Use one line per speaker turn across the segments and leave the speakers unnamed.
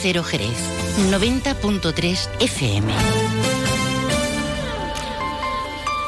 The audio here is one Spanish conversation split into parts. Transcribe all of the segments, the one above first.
Cero Jerez, 90.3 FM.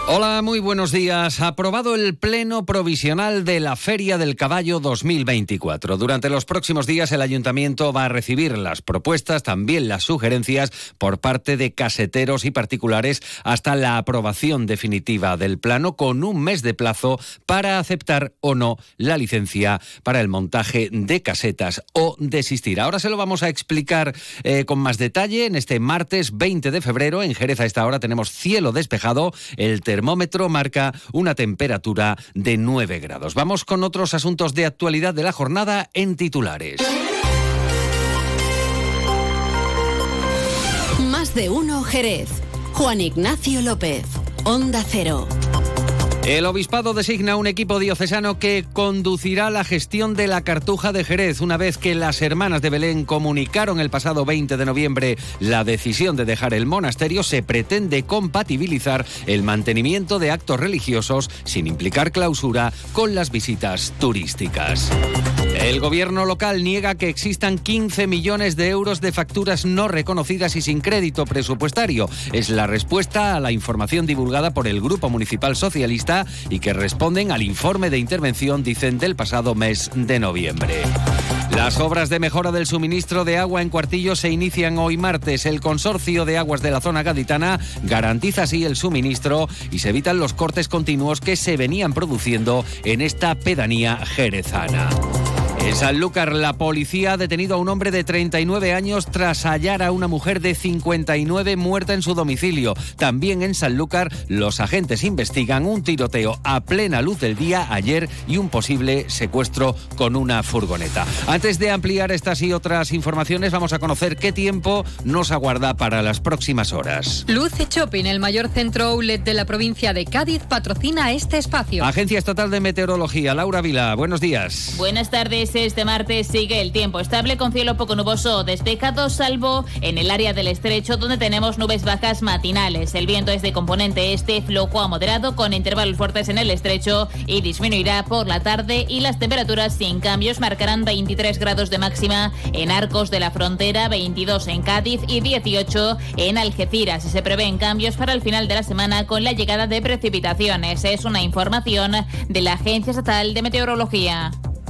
Hola, muy buenos días. Aprobado el Pleno Provisional de la Feria del Caballo 2024. Durante los próximos días el Ayuntamiento va a recibir las propuestas, también las sugerencias por parte de caseteros y particulares hasta la aprobación definitiva del plano con un mes de plazo para aceptar o no la licencia para el montaje de casetas o desistir. Ahora se lo vamos a explicar eh, con más detalle en este martes 20 de febrero. En Jerez a esta hora tenemos cielo despejado. El termómetro marca una temperatura de 9 grados. Vamos con otros asuntos de actualidad de la jornada en titulares.
Más de uno Jerez. Juan Ignacio López. Onda Cero.
El obispado designa un equipo diocesano que conducirá la gestión de la Cartuja de Jerez una vez que las hermanas de Belén comunicaron el pasado 20 de noviembre la decisión de dejar el monasterio. Se pretende compatibilizar el mantenimiento de actos religiosos sin implicar clausura con las visitas turísticas. El gobierno local niega que existan 15 millones de euros de facturas no reconocidas y sin crédito presupuestario. Es la respuesta a la información divulgada por el Grupo Municipal Socialista y que responden al informe de intervención, dicen, del pasado mes de noviembre. Las obras de mejora del suministro de agua en Cuartillo se inician hoy martes. El consorcio de aguas de la zona gaditana garantiza así el suministro y se evitan los cortes continuos que se venían produciendo en esta pedanía jerezana. En Sanlúcar, la policía ha detenido a un hombre de 39 años tras hallar a una mujer de 59 muerta en su domicilio. También en Sanlúcar, los agentes investigan un tiroteo a plena luz del día ayer y un posible secuestro con una furgoneta. Antes de ampliar estas y otras informaciones, vamos a conocer qué tiempo nos aguarda para las próximas horas.
Luce Shopping, el mayor centro outlet de la provincia de Cádiz, patrocina este espacio.
Agencia Estatal de Meteorología, Laura Vila, buenos días.
Buenas tardes. Este martes sigue el tiempo estable con cielo poco nuboso despejado, salvo en el área del estrecho donde tenemos nubes bajas matinales. El viento es de componente este, flojo a moderado, con intervalos fuertes en el estrecho y disminuirá por la tarde. Y las temperaturas sin cambios marcarán 23 grados de máxima en Arcos de la Frontera, 22 en Cádiz y 18 en Algeciras. Se prevén cambios para el final de la semana con la llegada de precipitaciones. Es una información de la Agencia Estatal de Meteorología.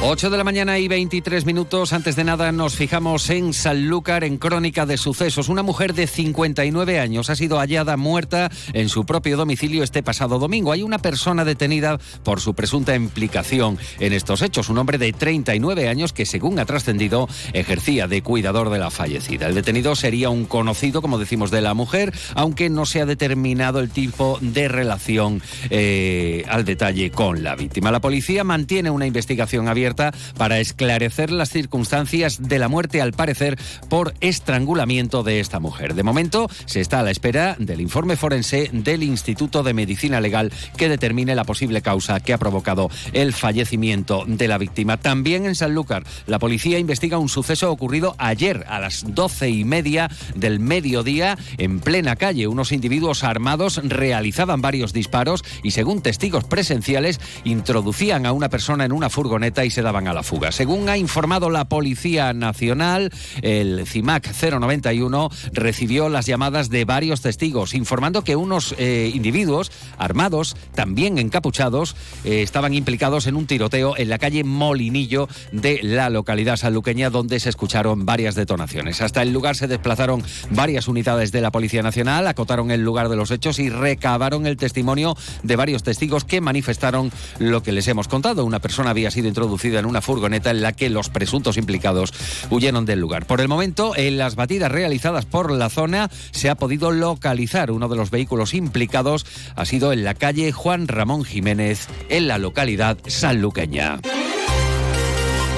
8 de la mañana y 23 minutos. Antes de nada, nos fijamos en Sanlúcar, en crónica de sucesos. Una mujer de 59 años ha sido hallada muerta en su propio domicilio este pasado domingo. Hay una persona detenida por su presunta implicación en estos hechos. Un hombre de 39 años que, según ha trascendido, ejercía de cuidador de la fallecida. El detenido sería un conocido, como decimos, de la mujer, aunque no se ha determinado el tipo de relación eh, al detalle con la víctima. La policía mantiene una investigación abierta para esclarecer las circunstancias de la muerte, al parecer, por estrangulamiento de esta mujer. De momento, se está a la espera del informe forense del Instituto de Medicina Legal que determine la posible causa que ha provocado el fallecimiento de la víctima. También en Sanlúcar, la policía investiga un suceso ocurrido ayer a las doce y media del mediodía en plena calle. Unos individuos armados realizaban varios disparos y, según testigos presenciales, introducían a una persona en una furgoneta y se daban a la fuga. Según ha informado la Policía Nacional, el CIMAC 091 recibió las llamadas de varios testigos informando que unos eh, individuos armados, también encapuchados, eh, estaban implicados en un tiroteo en la calle Molinillo de la localidad sanluqueña donde se escucharon varias detonaciones. Hasta el lugar se desplazaron varias unidades de la Policía Nacional, acotaron el lugar de los hechos y recabaron el testimonio de varios testigos que manifestaron lo que les hemos contado. Una persona había sido introducida en una furgoneta en la que los presuntos implicados huyeron del lugar. Por el momento, en las batidas realizadas por la zona se ha podido localizar uno de los vehículos implicados. Ha sido en la calle Juan Ramón Jiménez, en la localidad sanluqueña.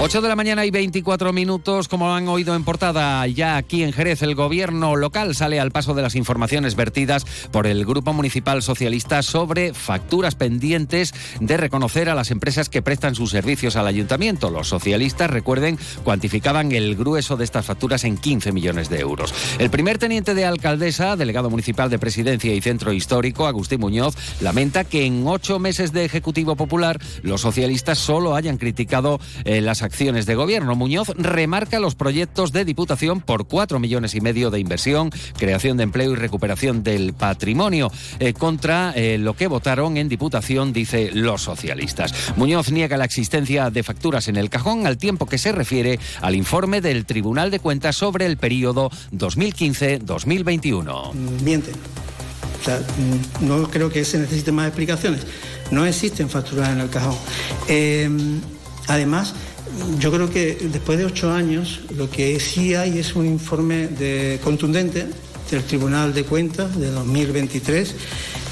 8 de la mañana y 24 minutos, como han oído en portada, ya aquí en Jerez el gobierno local sale al paso de las informaciones vertidas por el Grupo Municipal Socialista sobre facturas pendientes de reconocer a las empresas que prestan sus servicios al ayuntamiento. Los socialistas, recuerden, cuantificaban el grueso de estas facturas en 15 millones de euros. El primer teniente de alcaldesa, delegado municipal de Presidencia y Centro Histórico, Agustín Muñoz, lamenta que en ocho meses de Ejecutivo Popular los socialistas solo hayan criticado eh, las acciones de gobierno. Muñoz remarca los proyectos de Diputación por cuatro millones y medio de inversión, creación de empleo y recuperación del patrimonio, eh, contra eh, lo que votaron en Diputación, dice los socialistas. Muñoz niega la existencia de facturas en el cajón al tiempo que se refiere al informe del Tribunal de Cuentas sobre el periodo 2015-2021.
Mienten. O sea, no creo que se necesiten más explicaciones. No existen facturas en el cajón. Eh, además, yo creo que después de ocho años lo que sí hay es un informe de, contundente del Tribunal de Cuentas de 2023,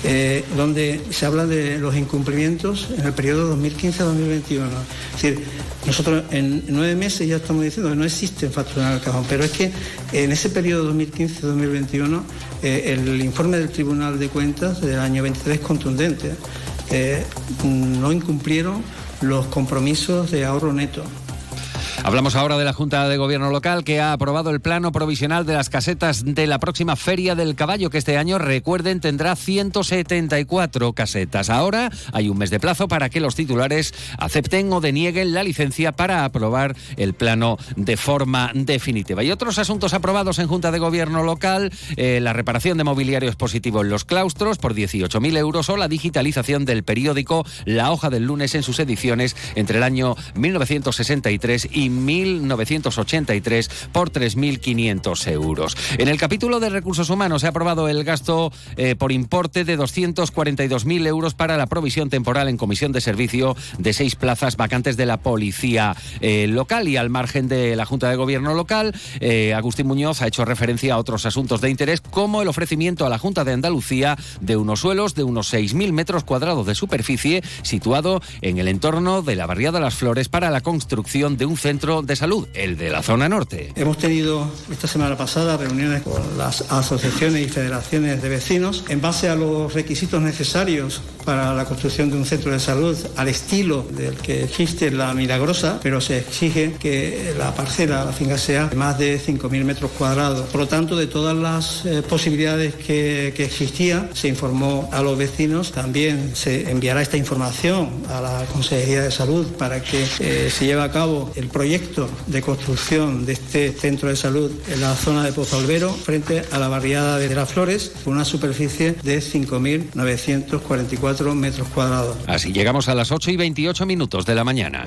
eh, donde se habla de los incumplimientos en el periodo 2015-2021. Es decir, nosotros en nueve meses ya estamos diciendo que no existen facturas en el cajón, pero es que en ese periodo 2015-2021 eh, el informe del Tribunal de Cuentas del año 23 es contundente. Eh, no incumplieron los compromisos de ahorro neto.
Hablamos ahora de la Junta de Gobierno local que ha aprobado el plano provisional de las casetas de la próxima Feria del Caballo, que este año, recuerden, tendrá 174 casetas. Ahora hay un mes de plazo para que los titulares acepten o denieguen la licencia para aprobar el plano de forma definitiva. Y otros asuntos aprobados en Junta de Gobierno local, eh, la reparación de mobiliario expositivo en los claustros por 18.000 euros o la digitalización del periódico La Hoja del Lunes en sus ediciones entre el año 1963 y 1983 por 3.500 euros. En el capítulo de recursos humanos se ha aprobado el gasto eh, por importe de 242.000 euros para la provisión temporal en comisión de servicio de seis plazas vacantes de la policía eh, local y al margen de la Junta de Gobierno local, eh, Agustín Muñoz ha hecho referencia a otros asuntos de interés como el ofrecimiento a la Junta de Andalucía de unos suelos de unos 6.000 metros cuadrados de superficie situado en el entorno de la barriada Las Flores para la construcción de un centro de salud, el de la zona norte.
Hemos tenido esta semana pasada reuniones con las asociaciones y federaciones de vecinos en base a los requisitos necesarios para la construcción de un centro de salud al estilo del que existe la Milagrosa, pero se exige que la parcela, la finca sea de más de 5.000 metros cuadrados. Por lo tanto, de todas las eh, posibilidades que, que existían, se informó a los vecinos. También se enviará esta información a la Consejería de Salud para que eh, se lleve a cabo el proyecto proyecto de construcción de este centro de salud en la zona de Pozo Albero, frente a la barriada de las Flores, con una superficie de 5.944 metros cuadrados.
Así llegamos a las 8 y 28 minutos de la mañana.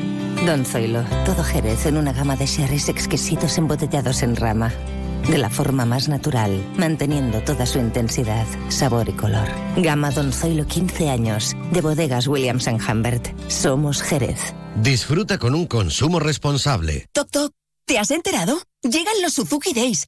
Don Zoilo, todo Jerez en una gama de sherries exquisitos embotellados en rama. De la forma más natural, manteniendo toda su intensidad, sabor y color. Gama Don Zoilo 15 años, de bodegas Williams ⁇ Humbert. Somos Jerez.
Disfruta con un consumo responsable.
Toc Toc, ¿te has enterado? Llegan los Suzuki Days.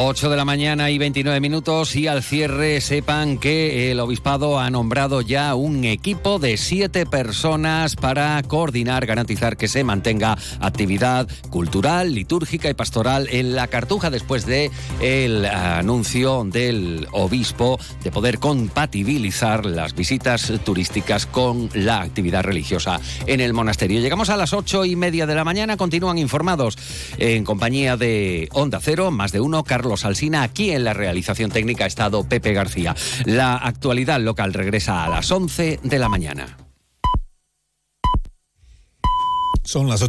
8 de la mañana y 29 minutos y al cierre sepan que el obispado ha nombrado ya un equipo de siete personas para coordinar, garantizar que se mantenga actividad cultural, litúrgica y pastoral en la Cartuja después de el anuncio del obispo de poder compatibilizar las visitas turísticas con la actividad religiosa en el monasterio. Llegamos a las ocho y media de la mañana, continúan informados en compañía de Onda Cero, más de uno, Carlos Carlos Alsina. Aquí en la realización técnica ha estado Pepe García. La actualidad local regresa a las 11 de la mañana.
Son las